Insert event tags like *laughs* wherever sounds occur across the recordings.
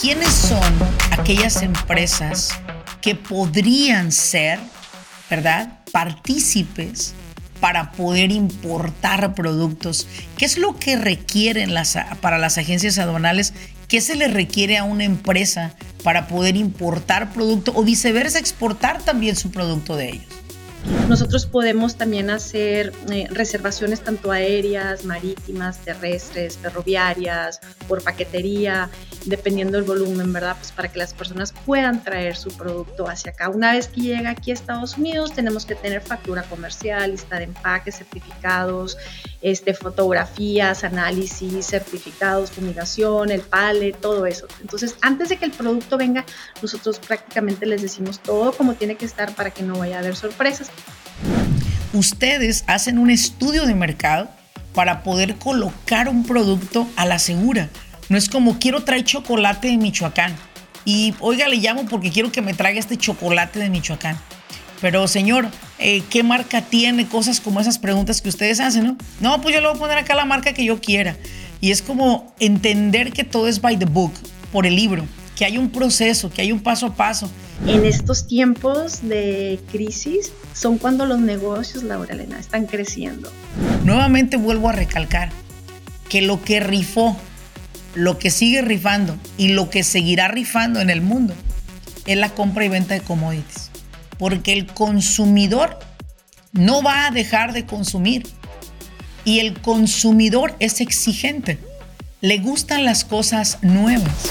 ¿quiénes son aquellas empresas que podrían ser, ¿verdad?, partícipes para poder importar productos. ¿Qué es lo que requieren las, para las agencias aduanales? ¿Qué se le requiere a una empresa para poder importar producto o viceversa exportar también su producto de ellos? Nosotros podemos también hacer eh, reservaciones tanto aéreas, marítimas, terrestres, ferroviarias, por paquetería, dependiendo del volumen, ¿verdad? Pues para que las personas puedan traer su producto hacia acá. Una vez que llega aquí a Estados Unidos, tenemos que tener factura comercial, lista de empaques, certificados, este, fotografías, análisis, certificados, fumigación, el pallet, todo eso. Entonces, antes de que el producto venga, nosotros prácticamente les decimos todo como tiene que estar para que no vaya a haber sorpresas. Ustedes hacen un estudio de mercado para poder colocar un producto a la segura. No es como quiero traer chocolate de Michoacán y oiga, le llamo porque quiero que me traiga este chocolate de Michoacán. Pero señor, eh, ¿qué marca tiene? Cosas como esas preguntas que ustedes hacen, ¿no? No, pues yo le voy a poner acá la marca que yo quiera. Y es como entender que todo es by the book, por el libro, que hay un proceso, que hay un paso a paso. En estos tiempos de crisis son cuando los negocios, Laura Elena, están creciendo. Nuevamente vuelvo a recalcar que lo que rifó, lo que sigue rifando y lo que seguirá rifando en el mundo es la compra y venta de commodities porque el consumidor no va a dejar de consumir y el consumidor es exigente. Le gustan las cosas nuevas.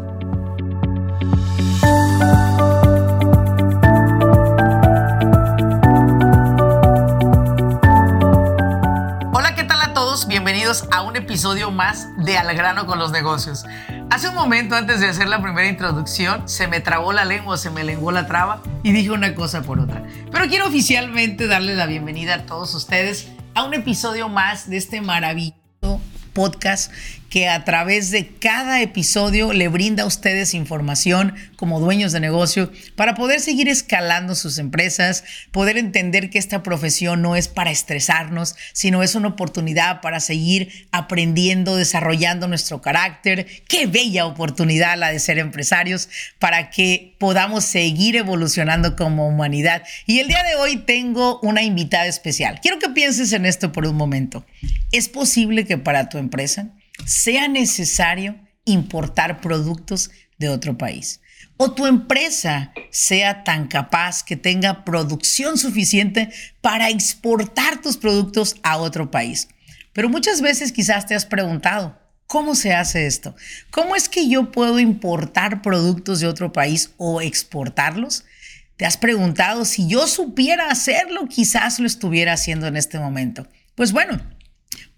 Hola, ¿qué tal a todos? Bienvenidos a un episodio más de Al grano con los negocios. Hace un momento, antes de hacer la primera introducción, se me trabó la lengua, se me lenguó la traba y dije una cosa por otra. Pero quiero oficialmente darles la bienvenida a todos ustedes a un episodio más de este maravilloso podcast que a través de cada episodio le brinda a ustedes información como dueños de negocio para poder seguir escalando sus empresas, poder entender que esta profesión no es para estresarnos, sino es una oportunidad para seguir aprendiendo, desarrollando nuestro carácter. Qué bella oportunidad la de ser empresarios para que podamos seguir evolucionando como humanidad. Y el día de hoy tengo una invitada especial. Quiero que pienses en esto por un momento. ¿Es posible que para tu empresa sea necesario importar productos de otro país. O tu empresa sea tan capaz que tenga producción suficiente para exportar tus productos a otro país. Pero muchas veces quizás te has preguntado, ¿cómo se hace esto? ¿Cómo es que yo puedo importar productos de otro país o exportarlos? ¿Te has preguntado si yo supiera hacerlo? Quizás lo estuviera haciendo en este momento. Pues bueno,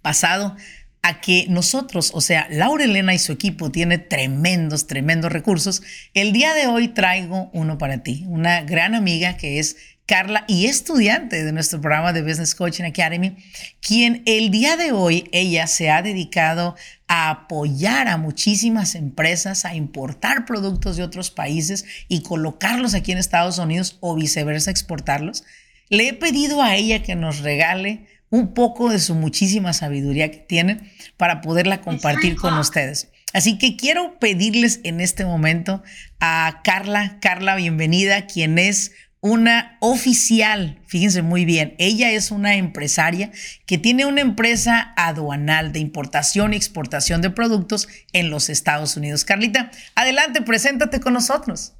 pasado a que nosotros, o sea, Laura Elena y su equipo tiene tremendos, tremendos recursos. El día de hoy traigo uno para ti, una gran amiga que es Carla y estudiante de nuestro programa de Business Coaching Academy, quien el día de hoy ella se ha dedicado a apoyar a muchísimas empresas a importar productos de otros países y colocarlos aquí en Estados Unidos o viceversa exportarlos. Le he pedido a ella que nos regale un poco de su muchísima sabiduría que tiene para poderla compartir con ustedes. Así que quiero pedirles en este momento a Carla, Carla, bienvenida, quien es una oficial, fíjense muy bien, ella es una empresaria que tiene una empresa aduanal de importación y exportación de productos en los Estados Unidos. Carlita, adelante, preséntate con nosotros.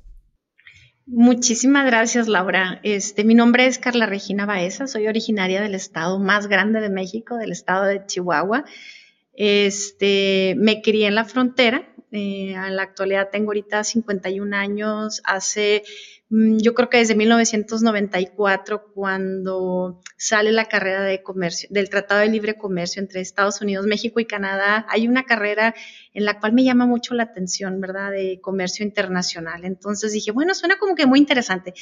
Muchísimas gracias, Laura. Este, mi nombre es Carla Regina Baeza, soy originaria del estado más grande de México, del estado de Chihuahua. Este, me crié en la frontera. Eh, en la actualidad tengo ahorita 51 años. Hace Mm, yo creo que desde 1994, cuando sale la carrera de comercio, del Tratado de Libre Comercio entre Estados Unidos, México y Canadá, hay una carrera en la cual me llama mucho la atención, ¿verdad? De comercio internacional. Entonces dije, bueno, suena como que muy interesante.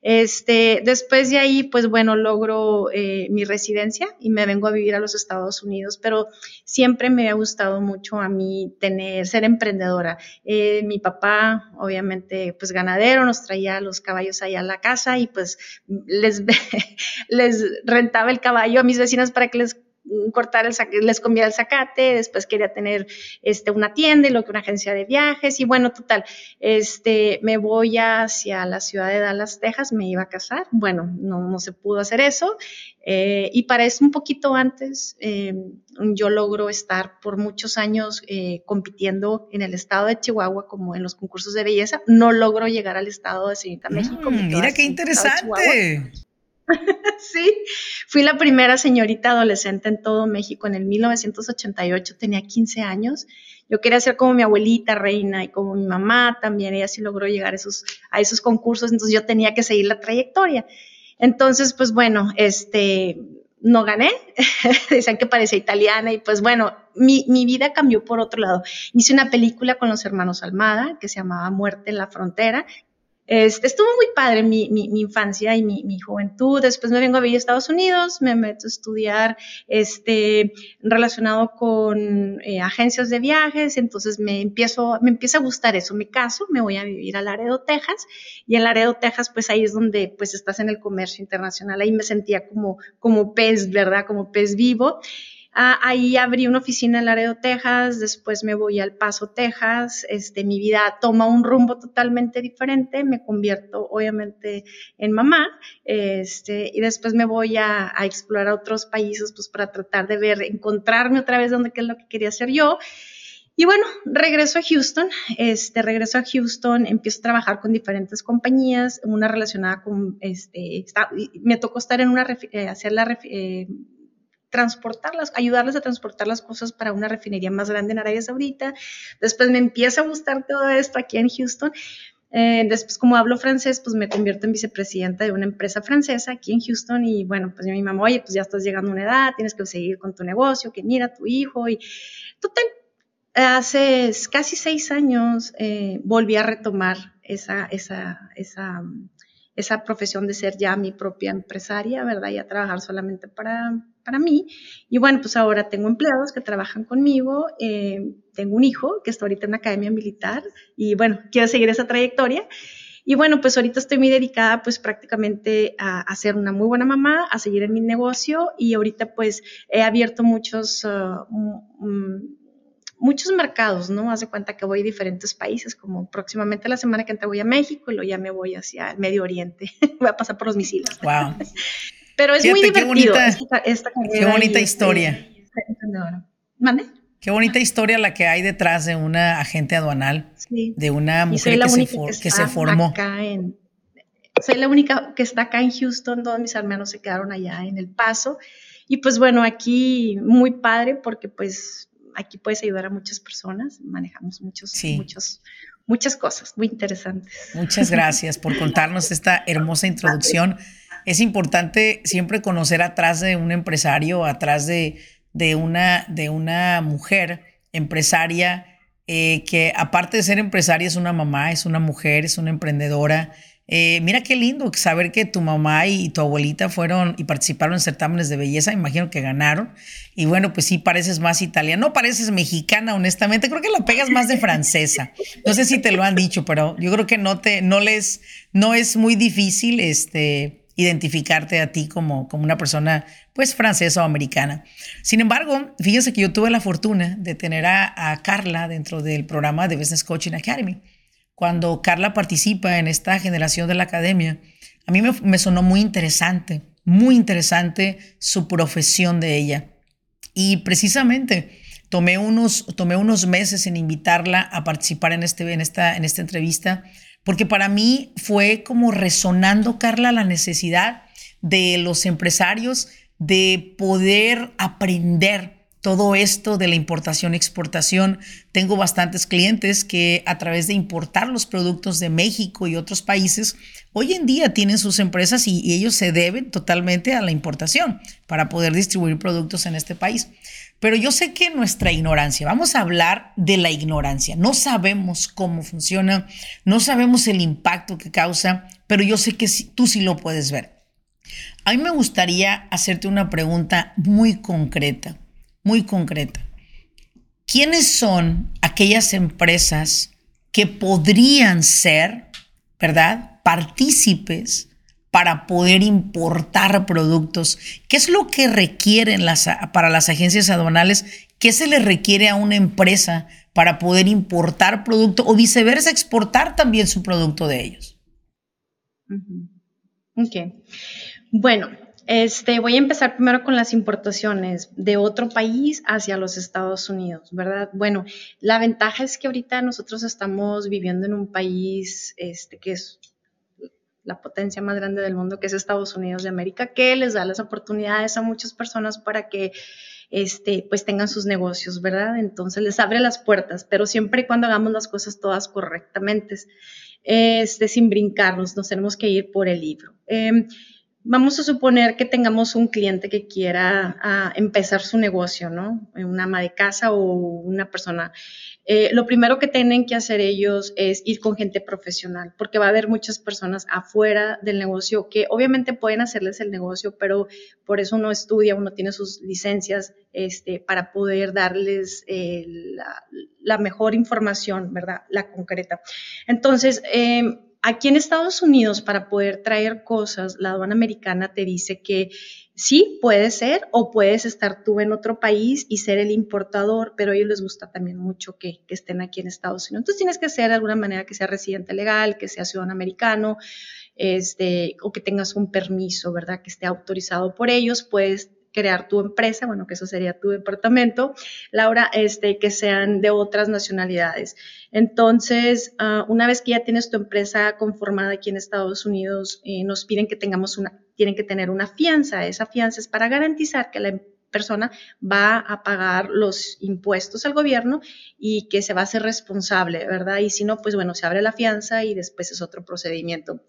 Este, después de ahí, pues bueno, logro eh, mi residencia y me vengo a vivir a los Estados Unidos, pero siempre me ha gustado mucho a mí tener, ser emprendedora. Eh, mi papá, obviamente, pues ganadero, nos traía los caballos allá a la casa y pues les, *laughs* les rentaba el caballo a mis vecinas para que les cortar el les comía el zacate, después quería tener este, una tienda y luego una agencia de viajes y bueno, total, este, me voy hacia la ciudad de Dallas, Texas, me iba a casar, bueno, no, no se pudo hacer eso eh, y para eso un poquito antes eh, yo logro estar por muchos años eh, compitiendo en el estado de Chihuahua como en los concursos de belleza, no logro llegar al estado de Ciudad México. Mm, mira qué interesante. *laughs* sí, fui la primera señorita adolescente en todo México en el 1988, tenía 15 años. Yo quería ser como mi abuelita reina y como mi mamá también, ella sí logró llegar a esos, a esos concursos, entonces yo tenía que seguir la trayectoria. Entonces, pues bueno, este, no gané, *laughs* decían que parecía italiana y pues bueno, mi, mi, vida cambió por otro lado. Hice una película con los hermanos Almada que se llamaba Muerte en la Frontera este, estuvo muy padre mi, mi, infancia y mi, mi, juventud. Después me vengo a vivir a Estados Unidos, me meto a estudiar este, relacionado con eh, agencias de viajes, entonces me empiezo, me empieza a gustar eso. Me caso, me voy a vivir a Laredo, Texas, y en Laredo, Texas, pues ahí es donde pues estás en el comercio internacional. Ahí me sentía como, como pez, ¿verdad? Como pez vivo. Ah, ahí abrí una oficina en Laredo, Texas, después me voy al Paso, Texas, este, mi vida toma un rumbo totalmente diferente, me convierto obviamente en mamá, este, y después me voy a, explorar a otros países pues para tratar de ver, encontrarme otra vez donde qué es lo que quería hacer yo. Y bueno, regreso a Houston, este, regreso a Houston, empiezo a trabajar con diferentes compañías, una relacionada con, este, me tocó estar en una, eh, hacer la, eh, transportarlas, ayudarles a transportar las cosas para una refinería más grande en Arabia Saudita. Después me empieza a gustar todo esto aquí en Houston. Eh, después, como hablo francés, pues me convierto en vicepresidenta de una empresa francesa aquí en Houston y bueno, pues mi mamá, oye, pues ya estás llegando a una edad, tienes que seguir con tu negocio, que mira tu hijo y total. Hace casi seis años eh, volví a retomar esa, esa, esa, esa profesión de ser ya mi propia empresaria, ¿verdad? Y a trabajar solamente para, para mí. Y bueno, pues ahora tengo empleados que trabajan conmigo, eh, tengo un hijo que está ahorita en la academia militar y bueno, quiero seguir esa trayectoria. Y bueno, pues ahorita estoy muy dedicada pues prácticamente a, a ser una muy buena mamá, a seguir en mi negocio y ahorita pues he abierto muchos, uh, muchos mercados, ¿no? Haz de cuenta que voy a diferentes países, como próximamente la semana que entra voy a México y luego ya me voy hacia el Medio Oriente, *laughs* voy a pasar por los misiles. Wow. *laughs* Pero es muy divertido qué bonita, historia. ¿Mande? Qué bonita historia la que hay detrás de una agente aduanal, de una mujer que, se, que, se, formó. soy la única que está acá en Houston, todos mis hermanos se quedaron allá en El Paso. Y pues bueno, aquí muy padre porque pues aquí puedes ayudar a muchas personas, manejamos muchos, muchos, muchas cosas muy interesantes. Muchas gracias por contarnos esta hermosa *laughs* introducción es importante siempre conocer atrás de un empresario, atrás de, de, una, de una mujer empresaria, eh, que aparte de ser empresaria es una mamá, es una mujer, es una emprendedora. Eh, mira qué lindo saber que tu mamá y tu abuelita fueron y participaron en certámenes de belleza, imagino que ganaron. Y bueno, pues sí, pareces más italiana, no pareces mexicana, honestamente, creo que la pegas más de francesa. No sé si te lo han dicho, pero yo creo que no te, no les, no es muy difícil, este, identificarte a ti como, como una persona pues francesa o americana. Sin embargo, fíjense que yo tuve la fortuna de tener a, Carla dentro del programa de Business Coaching Academy. Cuando Carla participa en esta generación de la academia, a mí me, me sonó muy interesante, muy interesante su profesión de ella. Y precisamente tomé unos, tomé unos meses en invitarla a participar en, este, en, esta, en esta entrevista porque para mí fue como resonando, Carla, la necesidad de los empresarios de poder aprender todo esto de la importación exportación. Tengo bastantes clientes que a través de importar los productos de México y otros países, hoy en día tienen sus empresas y, y ellos se deben totalmente a la importación para poder distribuir productos en este país. Pero yo sé que nuestra ignorancia, vamos a hablar de la ignorancia, no sabemos cómo funciona, no sabemos el impacto que causa, pero yo sé que tú sí lo puedes ver. A mí me gustaría hacerte una pregunta muy concreta, muy concreta. ¿Quiénes son aquellas empresas que podrían ser, ¿verdad?, partícipes para poder importar productos? ¿Qué es lo que requieren las, para las agencias aduanales? ¿Qué se les requiere a una empresa para poder importar producto o viceversa, exportar también su producto de ellos? Ok. Bueno, este, voy a empezar primero con las importaciones de otro país hacia los Estados Unidos, ¿verdad? Bueno, la ventaja es que ahorita nosotros estamos viviendo en un país este, que es la potencia más grande del mundo, que es Estados Unidos de América, que les da las oportunidades a muchas personas para que este, pues tengan sus negocios, ¿verdad? Entonces les abre las puertas, pero siempre y cuando hagamos las cosas todas correctamente, este, sin brincarnos, nos tenemos que ir por el libro. Em, vamos a suponer que tengamos un cliente que quiera ah, empezar su negocio, ¿no? Una ama de casa o una persona. Eh, lo primero que tienen que hacer ellos es ir con gente profesional, porque va a haber muchas personas afuera del negocio que obviamente pueden hacerles el negocio, pero por eso uno estudia, uno tiene sus licencias este, para poder darles eh, la, mejor información, ¿verdad? La concreta. Entonces, eh, aquí en Estados Unidos, para poder traer cosas, la aduana americana te dice que sí, puede ser, o puedes estar tú en otro país y ser el importador, pero a ellos les gusta también mucho que, estén aquí en Estados Unidos. Entonces tienes que ser de alguna manera que sea residente legal, que sea ciudadano americano, este, o que tengas un permiso, ¿verdad? Que esté autorizado por ellos, puedes crear tu empresa, bueno, que eso sería tu departamento, Laura, este, que sean de otras nacionalidades. Entonces, ah, una vez que ya tienes tu empresa conformada aquí en Estados Unidos, eh, nos piden que tengamos una, tienen que tener una fianza. Esa fianza es para garantizar que la persona va a pagar los impuestos al gobierno y que se va a hacer responsable, ¿verdad? Y si no, pues bueno, se abre la fianza y después es otro procedimiento.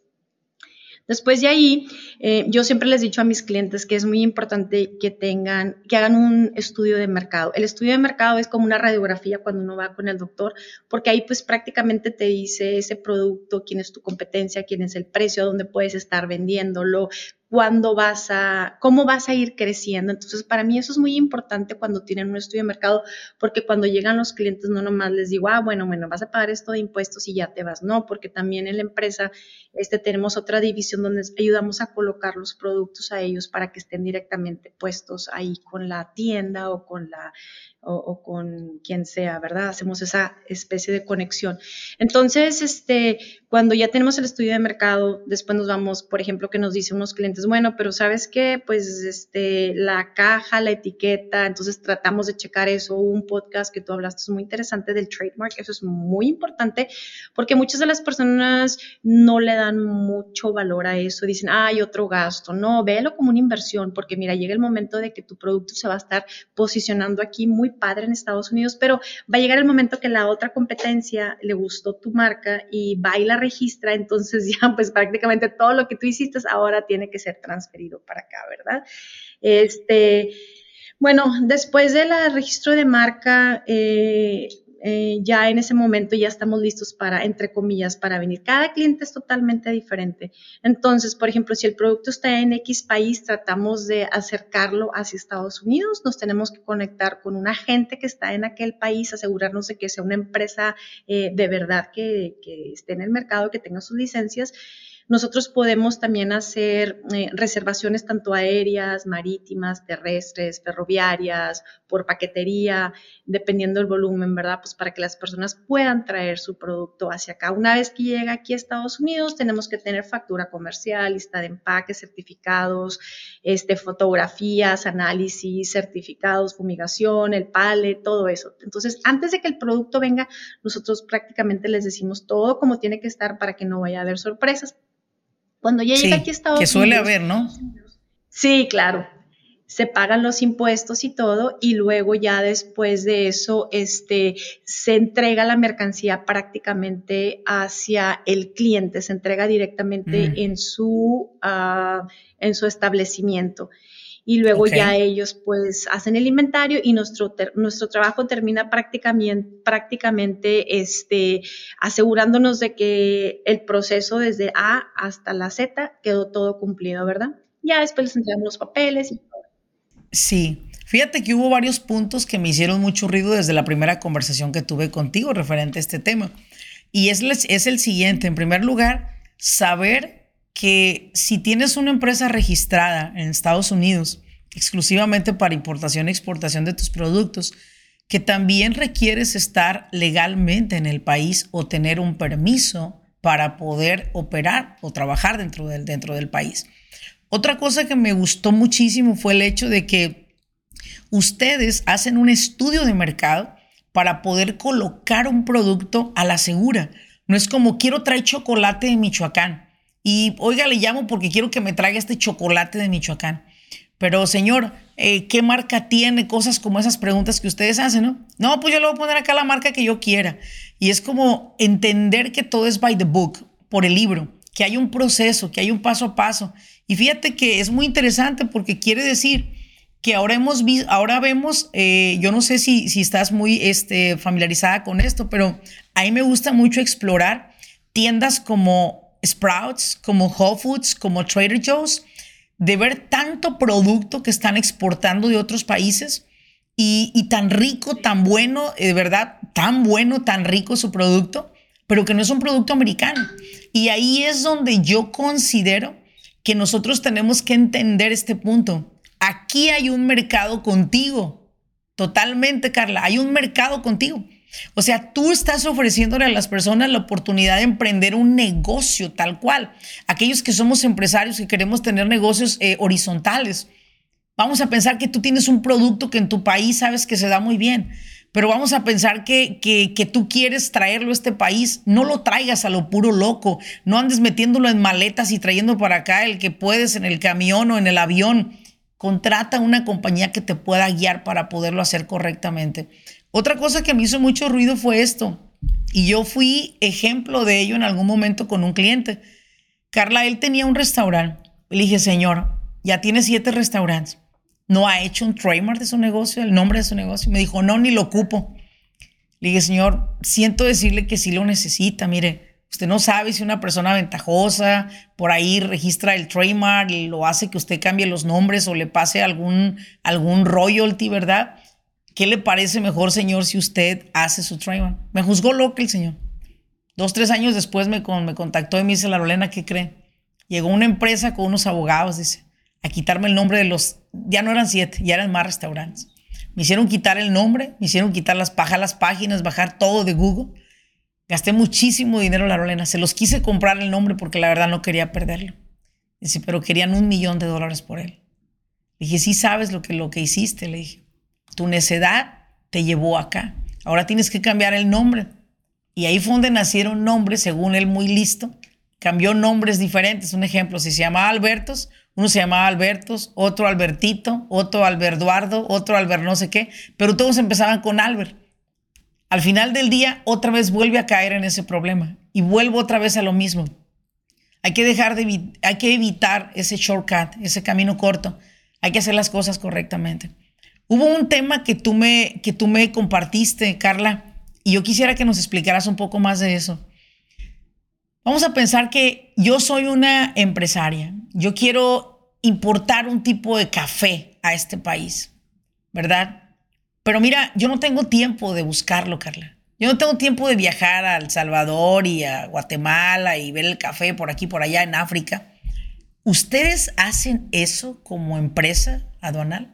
Después de ahí, eh, yo siempre les he dicho a mis clientes que es muy importante que tengan, que hagan un estudio de mercado. El estudio de mercado es como una radiografía cuando uno va con el doctor, porque ahí pues prácticamente te dice ese producto, quién es tu competencia, quién es el precio, dónde puedes estar vendiéndolo, cuándo vas a, cómo vas a ir creciendo. Entonces, para mí eso es muy importante cuando tienen un estudio de mercado, porque cuando llegan los clientes no nomás les digo, ah, bueno, bueno, vas a pagar esto de impuestos y ya te vas. No, porque también en la empresa este, tenemos otra división donde ayudamos a colocar los productos a ellos para que estén directamente puestos ahí con la tienda o con la o, con quien sea, ¿verdad? Hacemos esa especie de conexión. Entonces, este, cuando ya tenemos el estudio de mercado, después nos vamos, por ejemplo, que nos dicen unos clientes, bueno, pero ¿sabes qué? Pues este, la caja, la etiqueta, entonces tratamos de checar eso. Un podcast que tú hablaste es muy interesante del trademark, eso es muy importante porque muchas de las personas no le dan mucho valor a eso, dicen, hay otro gasto. No, véelo como una inversión porque mira, llega el momento de que tu producto se va a estar posicionando aquí muy padre en Estados Unidos, pero va a llegar el momento que la otra competencia le gustó tu marca y va y la registra, entonces *laughs* ya pues prácticamente todo lo que tú hiciste ahora tiene que ser transferido para acá, ¿verdad? Este, bueno, después del registro de marca, eh, eh, ya en ese momento ya estamos listos para, entre comillas, para venir. Cada cliente es totalmente diferente. Entonces, por ejemplo, si el producto está en X país, tratamos de acercarlo hacia Estados Unidos. Nos tenemos que conectar con un agente que está en aquel país, asegurarnos de que sea una empresa eh, de verdad que, que esté en el mercado, que tenga sus licencias nosotros podemos también hacer eh, reservaciones tanto aéreas, marítimas, terrestres, ferroviarias, por paquetería, dependiendo del volumen, ¿verdad? Pues para que las personas puedan traer su producto hacia acá. Una vez que llega aquí a Estados Unidos, tenemos que tener factura comercial, lista de empaques, certificados, este, fotografías, análisis, certificados, fumigación, el pallet, todo eso. Entonces, antes de que el producto venga, nosotros prácticamente les decimos todo como tiene que estar para que no vaya a haber sorpresas. Cuando ya llega aquí a Estados. Que suele haber, ¿no? Sí, claro. se pagan los impuestos y todo, y luego ya después de eso este, se entrega la mercancía prácticamente hacia el cliente, se entrega directamente mm. en, su, uh, en su establecimiento y luego ya ellos pues hacen el inventario y nuestro, nuestro trabajo termina prácticamente, prácticamente este, asegurándonos de que el proceso desde A hasta la Z quedó todo cumplido, ¿verdad? Ya después les entregamos los papeles y todo. Sí, fíjate que hubo varios puntos que me hicieron mucho ruido desde la primera conversación que tuve contigo referente a este tema. Y es, es el siguiente, en primer lugar, saber que si tienes una empresa registrada en Estados Unidos exclusivamente para importación y exportación de tus productos, que también requieres estar legalmente en el país o tener un permiso para poder operar o trabajar dentro del, dentro del país. Otra cosa que me gustó muchísimo fue el hecho de que ustedes hacen un estudio de mercado para poder colocar un producto a la segura. No es como quiero traer chocolate de Michoacán y oiga, le llamo porque quiero que me traiga este chocolate de Michoacán. Pero señor, eh, ¿qué marca tiene? Cosas como esas preguntas que ustedes hacen, ¿no? No, pues yo le voy a poner acá la marca que yo quiera. Y es como entender que todo es by the book, por el libro, que hay un proceso, que hay un paso a paso y fíjate que es muy interesante porque quiere decir que ahora hemos visto, ahora vemos, eh, yo no sé si, si estás muy este, familiarizada con esto, pero a mí me gusta mucho explorar tiendas como Sprouts, como Whole Foods, como Trader Joe's, de ver tanto producto que están exportando de otros países y, y tan rico, tan bueno, de verdad, tan bueno, tan rico su producto, pero que no es un producto americano. Y ahí es donde yo considero que nosotros tenemos que entender este punto. Aquí hay un mercado contigo. Totalmente, Carla. Hay un mercado contigo. O sea, tú estás ofreciéndole a las personas la oportunidad de emprender un negocio tal cual. Aquellos que somos empresarios que queremos tener negocios eh, horizontales. Vamos a pensar que tú tienes un producto que en tu país sabes que se da muy bien pero vamos a pensar que, que, tú quieres traerlo a este país, no lo traigas a lo puro loco, no andes metiéndolo en maletas y trayendo para acá el que puedes en el camión o en el avión. Contrata una compañía que te pueda guiar para poderlo hacer correctamente. Otra cosa que me hizo mucho ruido fue esto, y yo fui ejemplo de ello en algún momento con un cliente. Carla, él tenía un restaurante. Le dije, señor, ya tiene siete restaurantes no ha hecho un trademark de su negocio, el nombre de su negocio. Me dijo, no, ni lo ocupo. Le dije, señor, siento decirle que sí lo necesita. Mire, usted no sabe si una persona ventajosa por ahí registra el trademark y lo hace que usted cambie los nombres o le pase algún, algún royalty, ¿verdad? ¿Qué le parece mejor, señor, si usted hace su trademark? Me juzgó loco el señor. Dos, tres años después me, me contactó y me dice, la Lorena, ¿qué cree? Llegó una empresa con unos abogados, dice a quitarme el nombre de los, ya no eran siete, ya eran más restaurantes. Me hicieron quitar el nombre, me hicieron quitar las, bajar las páginas, bajar todo de Google. Gasté muchísimo dinero, la Lorena. Se los quise comprar el nombre porque la verdad no quería perderlo. Dice, pero querían un millón de dólares por él. Le dije, sí sabes lo que, lo que hiciste, le dije. Tu necedad te llevó acá. Ahora tienes que cambiar el nombre. Y ahí fue donde nacieron nombres, según él muy listo. Cambió nombres diferentes. Un ejemplo, si se llamaba Albertos, uno se llamaba Albertos, otro Albertito, otro Alberduardo, otro Albert no sé qué, pero todos empezaban con Albert. Al final del día, otra vez vuelve a caer en ese problema y vuelvo otra vez a lo mismo. Hay que dejar de hay que evitar ese shortcut, ese camino corto. Hay que hacer las cosas correctamente. Hubo un tema que tú me que tú me compartiste, Carla, y yo quisiera que nos explicaras un poco más de eso. Vamos a pensar que yo soy una empresaria. Yo quiero importar un tipo de café a este país, ¿verdad? Pero mira, yo no tengo tiempo de buscarlo, Carla. Yo no tengo tiempo de viajar a El Salvador y a Guatemala y ver el café por aquí, por allá en África. ¿Ustedes hacen eso como empresa aduanal?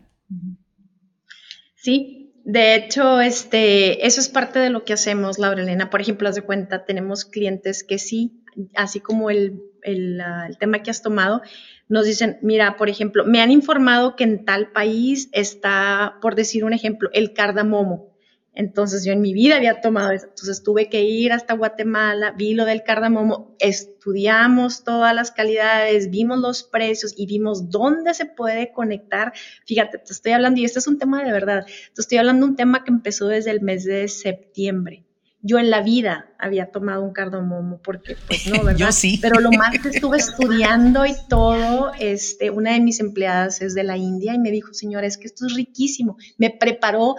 Sí, de hecho, este, eso es parte de lo que hacemos, Laura Elena. Por ejemplo, haz de cuenta, tenemos clientes que sí así como el, el, tema que has tomado, nos dicen, mira, por ejemplo, me han informado que en tal país está, por decir un ejemplo, el cardamomo. Entonces yo en mi vida había tomado eso. Entonces tuve que ir hasta Guatemala, vi lo del cardamomo, estudiamos todas las calidades, vimos los precios y vimos dónde se puede conectar. Fíjate, te estoy hablando, y este es un tema de verdad, te estoy hablando de un tema que empezó desde el mes de septiembre. Yo en la vida había tomado un cardamomo porque, pues no, *laughs* ¿verdad? Yo sí. Pero lo más que estuve estudiando y todo, este, una de mis empleadas es de la India y me dijo, señora, es que esto es riquísimo. Me preparó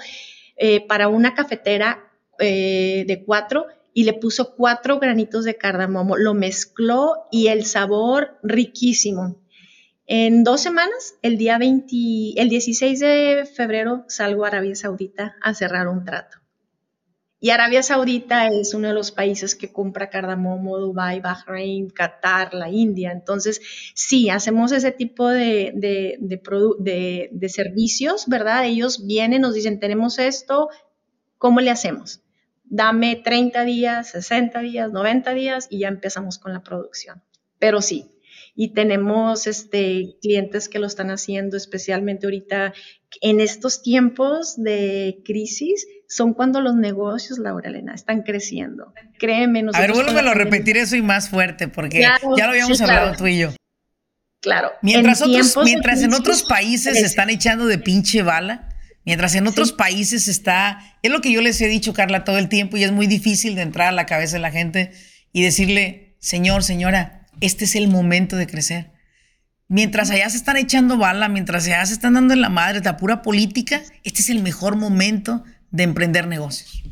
eh, para una cafetera eh, de cuatro y le puso cuatro granitos de cardamomo, lo mezcló y el sabor riquísimo. En dos semanas, el día 20, el 16 de febrero, salgo a Arabia Saudita a cerrar un trato. Y Arabia Saudita es uno de los países que compra cardamomo, Dubai, Bahrein, Qatar, la India. Entonces, sí, hacemos ese tipo de, de, de, servicios, ¿verdad? Ellos vienen, nos dicen, tenemos esto, ¿cómo le hacemos? Dame 30 días, 60 días, 90 días y ya empezamos con la producción. Pero sí, y tenemos este, clientes que lo están haciendo, especialmente ahorita en estos tiempos de crisis, son cuando los negocios, Laura Elena, están creciendo. Créeme. A ver, vuélvelo a repetir eso y más fuerte, porque ya lo habíamos hablado tú y yo. Claro. Mientras, en otros, mientras en otros países se están echando de pinche bala, mientras en otros países está, es lo que yo les he dicho, Carla, todo el tiempo, y es muy difícil de entrar a la cabeza de la gente y decirle, señor, señora, este es el momento de crecer. Mientras allá se están echando bala, mientras allá se están dando en la madre la pura política, este es el mejor momento de emprender negocios.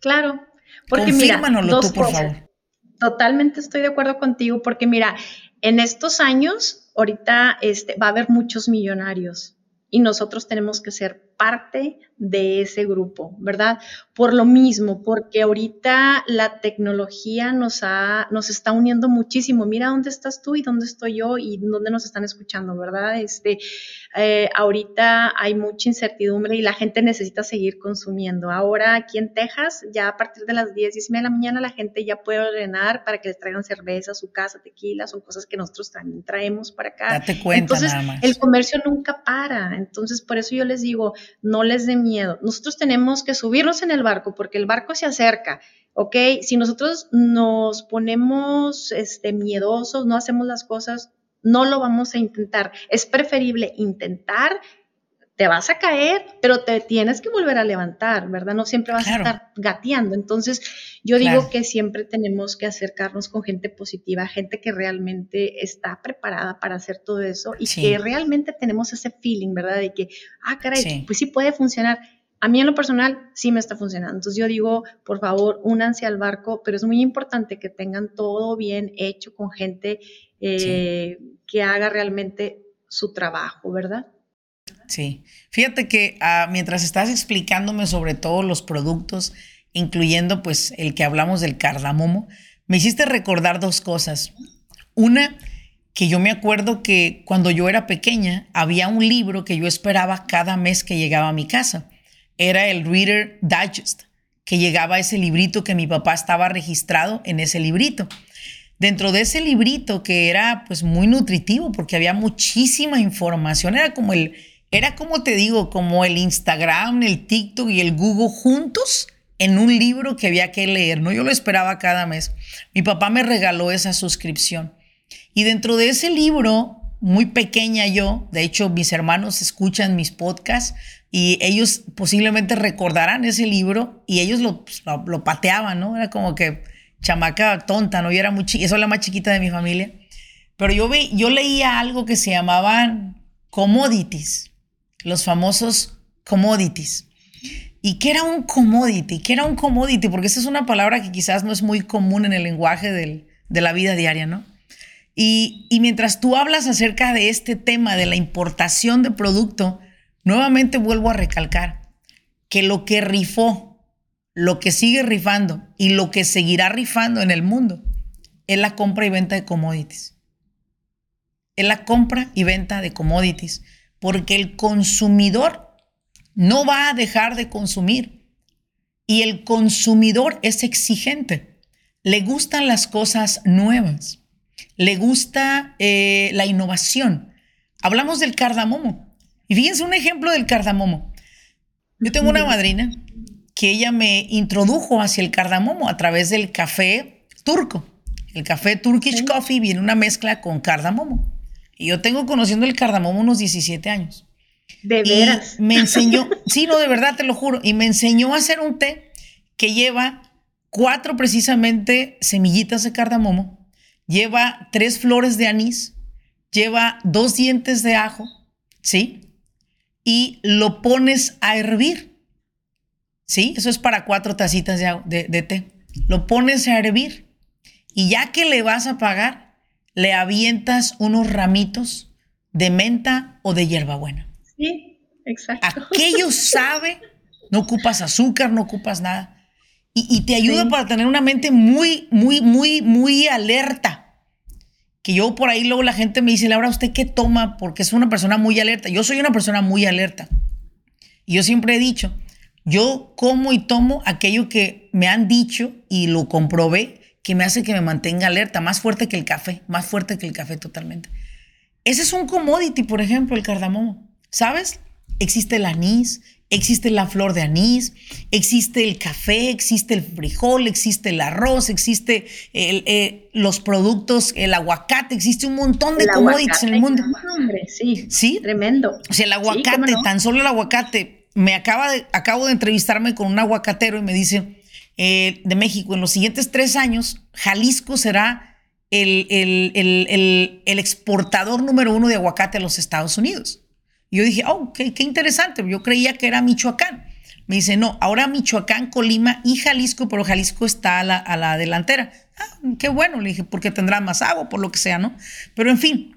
Claro, porque mira, tú, por favor. Totalmente estoy de acuerdo contigo, porque mira, en estos años, ahorita este, va a haber muchos millonarios y nosotros tenemos que ser parte de ese grupo, ¿verdad? Por lo mismo, porque ahorita la tecnología nos, ha, nos está uniendo muchísimo. Mira dónde estás tú y dónde estoy yo y dónde nos están escuchando, ¿verdad? Este, eh, ahorita hay mucha incertidumbre y la gente necesita seguir consumiendo. Ahora aquí en Texas, ya a partir de las 10, 10 y media de la mañana, la gente ya puede ordenar para que les traigan cerveza a su casa, tequila, son cosas que nosotros también traemos para acá. Date cuenta Entonces, nada más. el comercio nunca para. Entonces, por eso yo les digo, no les dé miedo. Nosotros tenemos que subirnos en el barco porque el barco se acerca, ¿ok? Si nosotros nos ponemos este, miedosos, no hacemos las cosas, no lo vamos a intentar. Es preferible intentar te vas a caer, pero te tienes que volver a levantar, ¿verdad? No siempre vas a estar gateando. Entonces, yo digo que siempre tenemos que acercarnos con gente positiva, gente que realmente está preparada para hacer todo eso y que realmente tenemos ese feeling, ¿verdad? De que, ah, caray, pues sí puede funcionar. A mí en lo personal sí me está funcionando. Entonces yo digo, por favor, únanse al barco, pero es muy importante que tengan todo bien hecho con gente eh, que haga realmente su trabajo, ¿verdad? Sí, fíjate que ah, mientras estás explicándome sobre todos los productos, incluyendo pues el que hablamos del cardamomo, me hiciste recordar dos cosas. Una, que yo me acuerdo que cuando yo era pequeña había un libro que yo esperaba cada mes que llegaba a mi casa. Era el Reader Digest, que llegaba ese librito que mi papá estaba registrado en ese librito. Dentro de ese librito que era pues muy nutritivo porque había muchísima información, era como el era como te digo, como el Instagram, el TikTok y el Google juntos en un libro que había que leer, ¿no? Yo lo esperaba cada mes. Mi papá me regaló esa suscripción. Y dentro de ese libro, muy pequeña yo, de hecho mis hermanos escuchan mis podcasts y ellos posiblemente recordarán ese libro y ellos lo, pues, lo, pateaban, ¿no? Era como que chamaca tonta, ¿no? Yo era muy chiquita, es la más chiquita de mi familia. Pero yo, ve, yo leía algo que se llamaban commodities los famosos commodities. ¿Y qué era un commodity? ¿Qué era un commodity? Porque esa es una palabra que quizás no es muy común en el lenguaje de la vida diaria, ¿no? Y, y, mientras tú hablas acerca de este tema de la importación de producto, nuevamente vuelvo a recalcar que lo que rifó, lo que sigue rifando y lo que seguirá rifando en el mundo es la compra y venta de commodities. Es la compra y venta de commodities porque el consumidor no va a dejar de consumir y el consumidor es exigente. Le gustan las cosas nuevas, le gusta eh, la innovación. Hablamos del cardamomo. Y fíjense un ejemplo del cardamomo. Yo tengo una madrina que ella me introdujo hacia el cardamomo a través del café turco. El café Turkish Coffee viene una mezcla con cardamomo. Y yo tengo conociendo el cardamomo unos 17 años. De veras. me enseñó, *laughs* sí, no, de verdad te lo juro, y me enseñó a hacer un té que lleva cuatro precisamente semillitas de cardamomo, lleva tres flores de anís, lleva dos dientes de ajo, ¿sí? Y lo pones a hervir, ¿sí? Eso es para cuatro tacitas de, de té. Lo pones a hervir y ya que le vas a pagar, le avientas unos ramitos de menta o de hierbabuena. Sí, exacto. Aquello sabe, no ocupas azúcar, no ocupas nada. Y, te ayuda para tener una mente muy, muy, muy, muy alerta. Que yo por ahí luego la gente me dice, Laura, ¿usted qué toma? Porque es una persona muy alerta. Yo soy una persona muy alerta. Y yo siempre he dicho, yo como y tomo aquello que me han dicho y lo comprobé que me hace que me mantenga alerta, más fuerte que el café, más fuerte que el café totalmente. Ese es un commodity, por ejemplo, el cardamomo. ¿Sabes? Existe el anís, existe la flor de anís, existe el café, existe el frijol, existe el arroz, existe eh, los productos, el aguacate, existe un montón de commodities en el mundo. sí, sí, tremendo. O sea, el aguacate, tan solo el aguacate. Me acaba de, acabo de entrevistarme con un aguacatero y me dice eh, de México, en los siguientes tres años, Jalisco será el, el exportador número uno de aguacate a los Estados Unidos. Y yo dije, oh, qué, interesante. Yo creía que era Michoacán. Me dice, no, ahora Michoacán, Colima y Jalisco, pero Jalisco está a la, a la delantera. Ah, qué bueno, le dije, porque tendrá más agua, por lo que sea, ¿no? Pero en fin,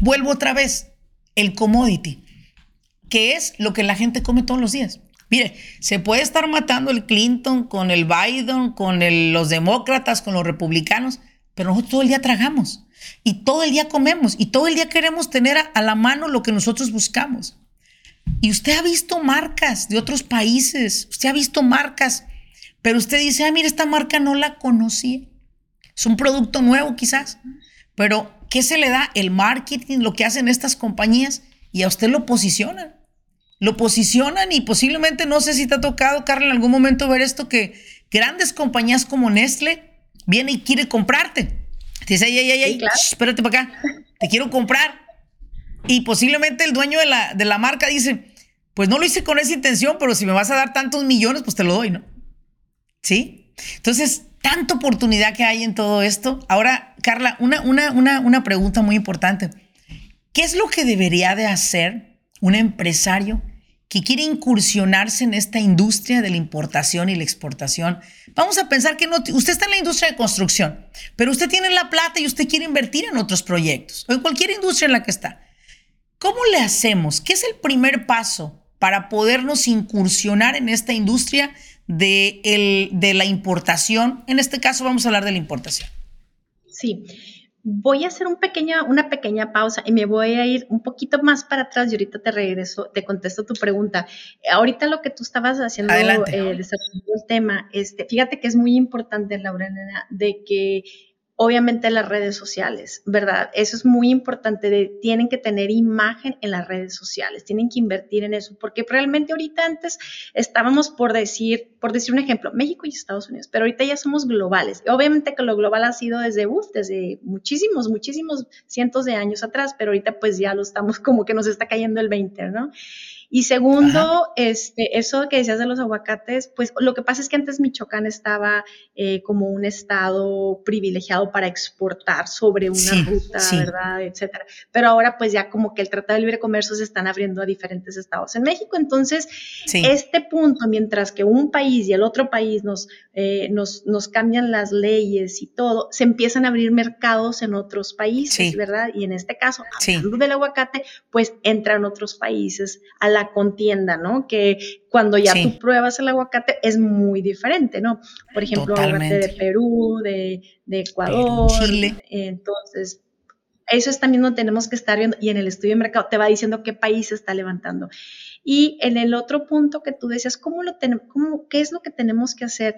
vuelvo otra vez. El commodity, que es lo que la gente come todos los días. Mire, se puede estar matando el Clinton con el Biden, con los demócratas, con los republicanos, pero nosotros todo el día tragamos. Y todo el día comemos y todo el día queremos tener a, la mano lo que nosotros buscamos. Y usted ha visto marcas de otros países, usted ha visto marcas, pero usted dice, ah, mira, esta marca no la conocía. Es un producto nuevo quizás, pero ¿qué se le da? El marketing, lo que hacen estas compañías y a usted lo posicionan. Lo posicionan y posiblemente, no sé si te ha tocado, Carla, en algún momento ver esto, que grandes compañías como Nestle viene y quiere comprarte. Te dice, ay, ay, ay, espérate para acá, te quiero comprar. Y posiblemente el dueño de la, de la marca dice, pues no lo hice con esa intención, pero si me vas a dar tantos millones, pues te lo doy, ¿no? ¿Sí? Entonces, tanta oportunidad que hay en todo esto. Ahora, Carla, una, una, una, una pregunta muy importante. ¿Qué es lo que debería de hacer un empresario que quiere incursionarse en esta industria de la importación y la exportación, vamos a pensar que no, usted está en la industria de construcción, pero usted tiene la plata y usted quiere invertir en otros proyectos o en cualquier industria en la que está. ¿Cómo le hacemos? ¿Qué es el primer paso para podernos incursionar en esta industria de, de la importación? En este caso vamos a hablar de la importación. Sí, voy a hacer un pequeña, una pequeña pausa y me voy a ir un poquito más para atrás y ahorita te regreso, te contesto tu pregunta. Ahorita lo que tú estabas haciendo, eh, desarrollando el tema, este, fíjate que es muy importante, Laura, de que obviamente las redes sociales, ¿verdad? Eso es muy importante, tienen que tener imagen en las redes sociales, tienen que invertir en eso, porque realmente ahorita antes estábamos por decir, por decir un ejemplo, México y Estados Unidos, pero ahorita ya somos globales. Obviamente que lo global ha sido desde, uf, desde muchísimos, muchísimos cientos de años atrás, pero ahorita pues ya lo estamos como que nos está cayendo el 20, ¿no? Y segundo, este, eso que decías de los aguacates, pues lo que pasa es que antes Michoacán estaba eh, como un estado privilegiado para exportar sobre una ruta, ¿verdad? Etcétera. Pero ahora pues ya como que el Tratado de Libre Comercio se están abriendo a diferentes estados en México. Entonces, este punto, mientras que un país y el otro país nos, eh, nos, nos cambian las leyes y todo, se empiezan a abrir mercados en otros países, ¿verdad? Y en este caso, hablando del aguacate, pues entran otros países a la contienda, ¿no? Que cuando ya tú pruebas el aguacate es muy diferente, ¿no? Por ejemplo, aguacate de Perú, de, Ecuador, Chile. Entonces, eso es también donde tenemos que estar viendo y en el estudio de mercado te va diciendo qué país está levantando. Y en el otro punto que tú decías, ¿cómo lo tenemos, cómo, ¿qué es lo que tenemos que hacer?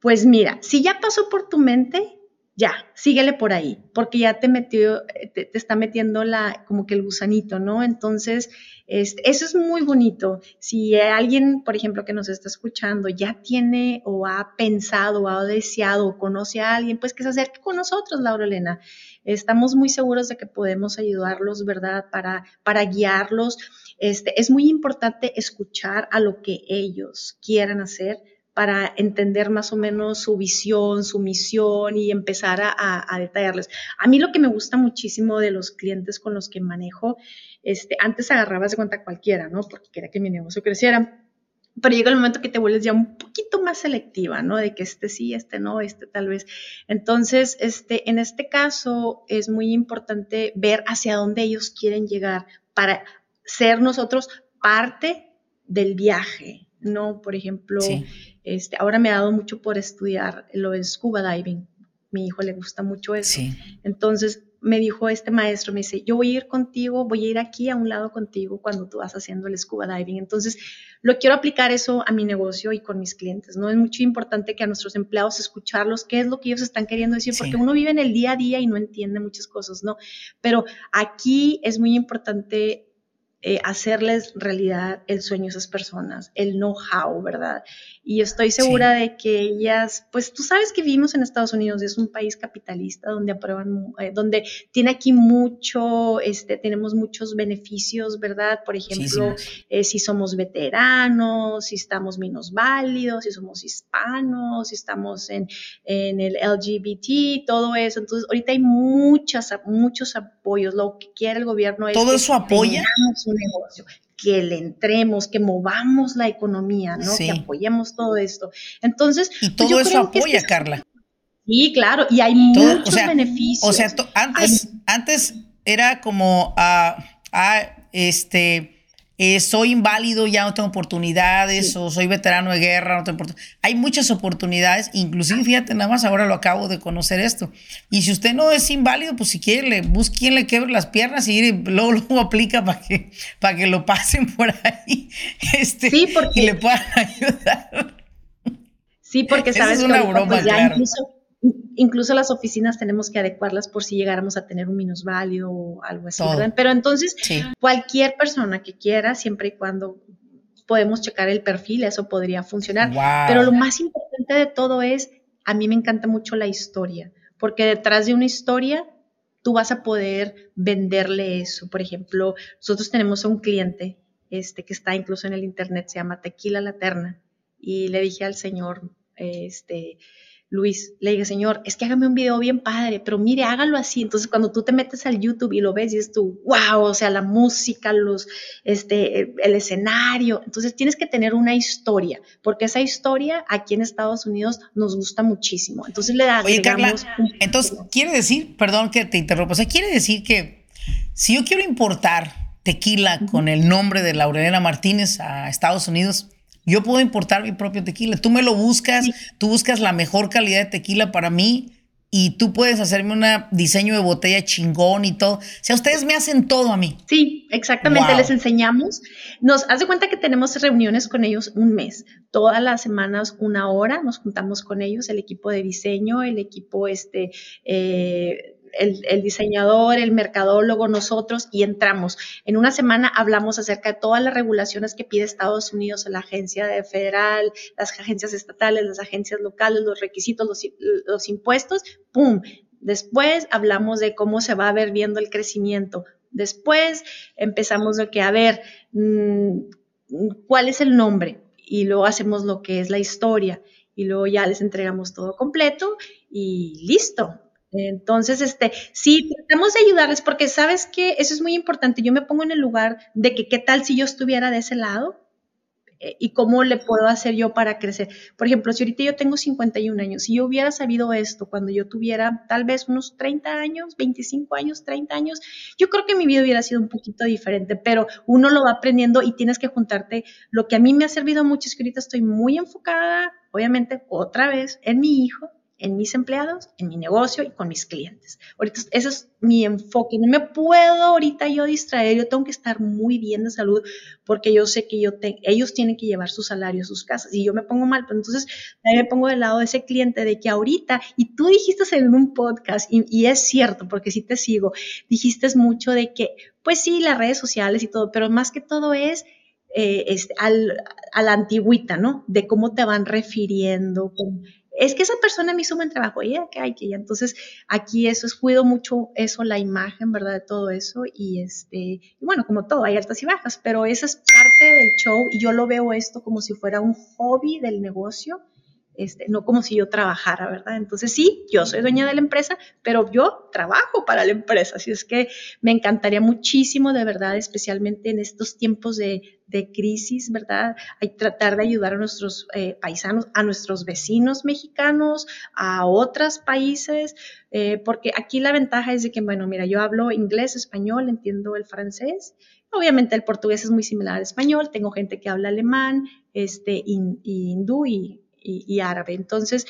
Pues mira, si ya pasó por tu mente, ya, síguele por ahí, porque ya te metió, te, está metiendo la, como que el gusanito, ¿no? Entonces, eso es muy bonito. Si alguien, por ejemplo, que nos está escuchando, ya tiene o ha pensado, o ha deseado, o conoce a alguien, pues que se acerque con nosotros, Laura Elena. Estamos muy seguros de que podemos ayudarlos, ¿verdad? Para, para guiarlos. Este, es muy importante escuchar a lo que ellos quieran hacer para entender más o menos su visión, su misión y empezar a, detallarles. A mí lo que me gusta muchísimo de los clientes con los que manejo, este, antes agarrabas de cuenta cualquiera, ¿no? Porque quería que mi negocio creciera. Pero llega el momento que te vuelves ya un poquito más selectiva, ¿no? De que este sí, este no, este tal vez. Entonces, este, en este caso es muy importante ver hacia dónde ellos quieren llegar para ser nosotros parte del viaje, ¿no? Por ejemplo, este, ahora me ha dado mucho por estudiar lo de scuba diving. Mi hijo le gusta mucho eso. Entonces me dijo este maestro, me dice, yo voy a ir contigo, voy a ir aquí a un lado contigo cuando tú vas haciendo el scuba diving. Entonces, lo quiero aplicar eso a mi negocio y con mis clientes, ¿no? Es mucho importante que a nuestros empleados escucharlos, qué es lo que ellos están queriendo decir, porque uno vive en el día a día y no entiende muchas cosas, ¿no? Pero aquí es muy importante eh, hacerles realidad el sueño a esas personas, el know-how, ¿verdad? Y estoy segura de que ellas, pues tú sabes que vivimos en Estados Unidos, es un país capitalista donde aprueban, eh, donde tiene aquí mucho, este, tenemos muchos beneficios, ¿verdad? Por ejemplo, eh, si somos veteranos, si estamos menos válidos, si somos hispanos, si estamos en, en el LGBT, todo eso. Entonces, ahorita hay muchas, muchos apoyos. Lo que quiere el gobierno es... ¿Todo eso apoya? Negocio, que le entremos, que movamos la economía, ¿no? Que apoyemos todo esto. Entonces, y pues, todo eso apoya, Carla. Sí, claro, y hay muchos beneficios. O sea, antes, antes era como, a ah, ah, este, eh, soy inválido, ya no tengo oportunidades, o soy veterano de guerra, no tengo oportunidades. Hay muchas oportunidades, inclusive, fíjate, nada más ahora lo acabo de conocer esto. Y si usted no es inválido, pues si quiere, le busque quien le quebre las piernas y *laughs* luego, luego aplica para que, para que lo pasen por ahí *laughs* este, sí, porque, y le puedan *laughs* ayudar. Sí, porque sabes es una que broma, pues, ya incluso incluso las oficinas tenemos que adecuarlas por si llegáramos a tener un minusválido o algo así, Pero entonces, cualquier persona que quiera, siempre y cuando podemos checar el perfil, eso podría funcionar. Pero lo más importante de todo es, a mí me encanta mucho la historia, porque detrás de una historia tú vas a poder venderle eso. Por ejemplo, nosotros tenemos a un cliente este, que está incluso en el internet, se llama Tequila Laterna, y le dije al señor, este, Luis, le dije, señor, es que hágame un video bien padre, pero mire, hágalo así. Entonces, cuando tú te metes al YouTube y lo ves, y es tú, wow, o sea, la música, los, este, el escenario. Entonces, tienes que tener una historia, porque esa historia aquí en Estados Unidos nos gusta muchísimo. Entonces, le da. Oye, Carla, entonces, quiere decir, perdón que te interrumpa, o sea, quiere decir que si yo quiero importar tequila con el nombre de Laurelena Martínez a Estados Unidos, yo puedo importar mi propio tequila. Tú me lo buscas, tú buscas la mejor calidad de tequila para mí y tú puedes hacerme un diseño de botella chingón y todo. O sea, ustedes me hacen todo a mí. Sí, exactamente, les enseñamos. Nos hace cuenta que tenemos reuniones con ellos un mes. Todas las semanas, una hora, nos juntamos con ellos, el equipo de diseño, el equipo este, eh, el, diseñador, el mercadólogo, nosotros, y entramos. En una semana hablamos acerca de todas las regulaciones que pide Estados Unidos, la agencia federal, las agencias estatales, las agencias locales, los requisitos, los, impuestos, ¡pum! Después hablamos de cómo se va a ver viendo el crecimiento. Después empezamos lo que, a ver, mm, ¿cuál es el nombre? Y luego hacemos lo que es la historia y luego ya les entregamos todo completo y listo. Entonces, este, sí, tratamos de ayudarles porque sabes que eso es muy importante. Yo me pongo en el lugar de que qué tal si yo estuviera de ese lado eh, y cómo le puedo hacer yo para crecer. Por ejemplo, si ahorita yo tengo 51 años, si yo hubiera sabido esto cuando yo tuviera tal vez unos 30 años, 25 años, 30 años, yo creo que mi vida hubiera sido un poquito diferente, pero uno lo va aprendiendo y tienes que juntarte. Lo que a mí me ha servido mucho es que ahorita estoy muy enfocada, obviamente, otra vez en mi hijo en mis empleados, en mi negocio y con mis clientes. Ahorita ese es mi enfoque. No me puedo ahorita yo distraer, yo tengo que estar muy bien de salud porque yo sé que yo ellos tienen que llevar su salario a sus casas y yo me pongo mal, entonces también me pongo del lado de ese cliente de que ahorita, y tú dijiste en un podcast, y, y es cierto, porque sí te sigo, dijiste mucho de que, pues sí, las redes sociales y todo, pero más que todo es eh, este, al, a la antigüita, ¿no? De cómo te van refiriendo. Es que esa persona me hizo un buen trabajo, y que hay que Entonces, aquí eso es, cuido mucho eso, la imagen, ¿verdad? De todo eso. Y este, y bueno, como todo, hay altas y bajas, pero esa es parte del show y yo lo veo esto como si fuera un hobby del negocio este, no como si yo trabajara, ¿verdad? Entonces sí, yo soy dueña de la empresa, pero yo trabajo para la empresa, así es que me encantaría muchísimo, de verdad, especialmente en estos tiempos de, crisis, ¿verdad? Hay tratar de ayudar a nuestros eh, paisanos, a nuestros vecinos mexicanos, a otros países, eh, porque aquí la ventaja es de que, bueno, mira, yo hablo inglés, español, entiendo el francés, Obviamente el portugués es muy similar al español, tengo gente que habla alemán, este, hindú y y, árabe. Entonces,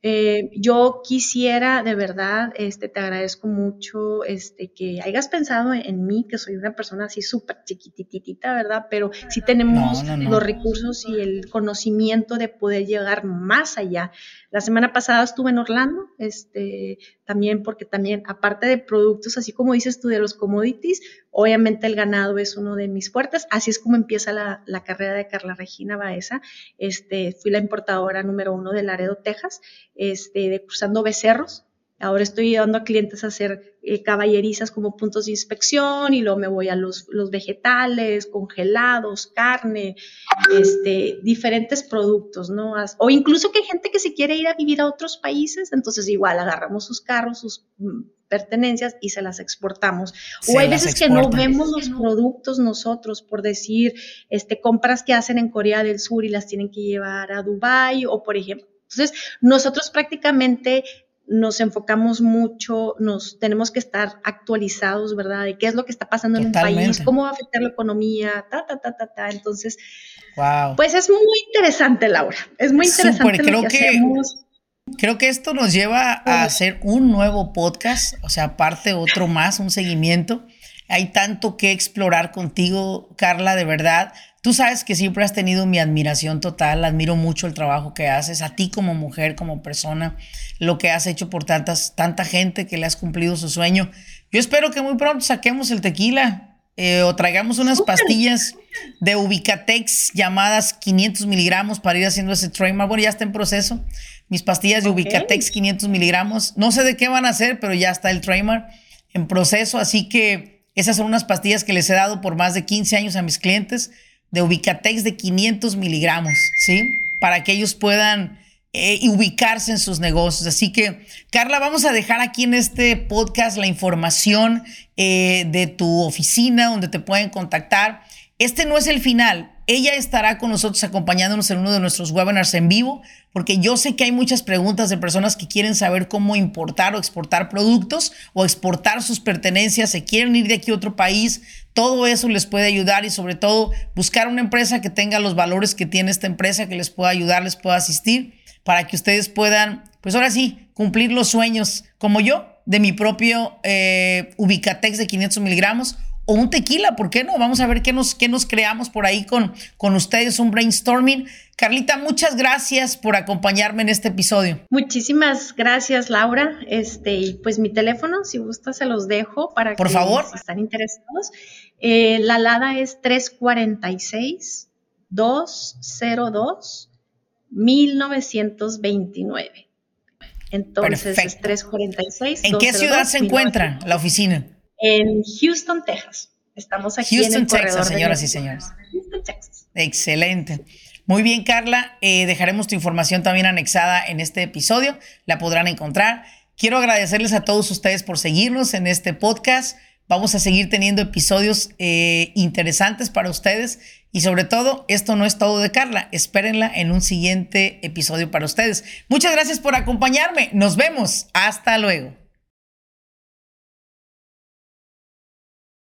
eh, yo quisiera, de verdad, este, te agradezco mucho este, que hayas pensado en, mí, que soy una persona así súper chiquititita, ¿verdad? Pero sí tenemos los recursos y el conocimiento de poder llegar más allá. La semana pasada estuve en Orlando, este, también porque también, aparte de productos, así como dices tú, de los commodities, obviamente el ganado es uno de mis fuertes. Así es como empieza la, la carrera de Carla Regina Baeza. Este, fui la importadora número uno de Laredo, Texas este, de cruzando becerros. Ahora estoy ayudando a clientes a hacer eh, caballerizas como puntos de inspección y luego me voy a los, los vegetales, congelados, carne, este, diferentes productos, ¿no? O incluso que hay gente que se quiere ir a vivir a otros países, entonces igual agarramos sus carros, sus mm, pertenencias y se las exportamos. o hay veces que no vemos los productos nosotros, por decir, este, compras que hacen en Corea del Sur y las tienen que llevar a Dubai o por ejemplo, entonces, nosotros prácticamente nos enfocamos mucho, nos tenemos que estar actualizados, ¿verdad? De qué es lo que está pasando en el país, cómo va a afectar la economía, ta, ta, ta, ta, ta. Entonces, pues es muy interesante, Laura. Es muy interesante. creo que, Creo que esto nos lleva a hacer un nuevo podcast, o sea, aparte otro más, un seguimiento. Hay tanto que explorar contigo, Carla, de verdad. Tú sabes que siempre has tenido mi admiración total, admiro mucho el trabajo que haces, a ti como mujer, como persona, lo que has hecho por tantas, tanta gente que le has cumplido su sueño. Yo espero que muy pronto saquemos el tequila eh, o traigamos unas pastillas de Ubicatex llamadas 500 miligramos para ir haciendo ese trademark. Bueno, ya está en proceso. Mis pastillas de Ubicatex 500 miligramos. No sé de qué van a hacer, pero ya está el trademark en proceso. Así que esas son unas pastillas que les he dado por más de 15 años a mis clientes de Ubicatex de 500 miligramos, ¿sí? Para que ellos puedan eh, ubicarse en sus negocios. Así que, Carla, vamos a dejar aquí en este podcast la información eh, de tu oficina donde te pueden contactar. Este no es el final. Ella estará con nosotros acompañándonos en uno de nuestros webinars en vivo, porque yo sé que hay muchas preguntas de personas que quieren saber cómo importar o exportar productos o exportar sus pertenencias, se quieren ir de aquí a otro país. Todo eso les puede ayudar y sobre todo buscar una empresa que tenga los valores que tiene esta empresa, que les pueda ayudar, les pueda asistir, para que ustedes puedan, pues ahora sí, cumplir los sueños, como yo, de mi propio eh, Ubicatex de 500 miligramos o un tequila, ¿por qué no? Vamos a ver qué nos, qué nos creamos por ahí con, con ustedes, un brainstorming. Carlita, muchas gracias por acompañarme en este episodio. Muchísimas gracias, Laura. Este, pues mi teléfono, si gusta, se los dejo para por favor. si están interesados. Eh, la LADA es 346 202 1929. Entonces es 346. ¿En qué ciudad se encuentra la oficina? En Houston, Texas. Estamos aquí Houston, en el Texas, señoras y señores. Houston, Texas. Excelente. Muy bien, Carla. Eh, dejaremos tu información también anexada en este episodio. La podrán encontrar. Quiero agradecerles a todos ustedes por seguirnos en este podcast. Vamos a seguir teniendo episodios eh, interesantes para ustedes. Y sobre todo, esto no es todo de Carla. Espérenla en un siguiente episodio para ustedes. Muchas gracias por acompañarme. Nos vemos. Hasta luego.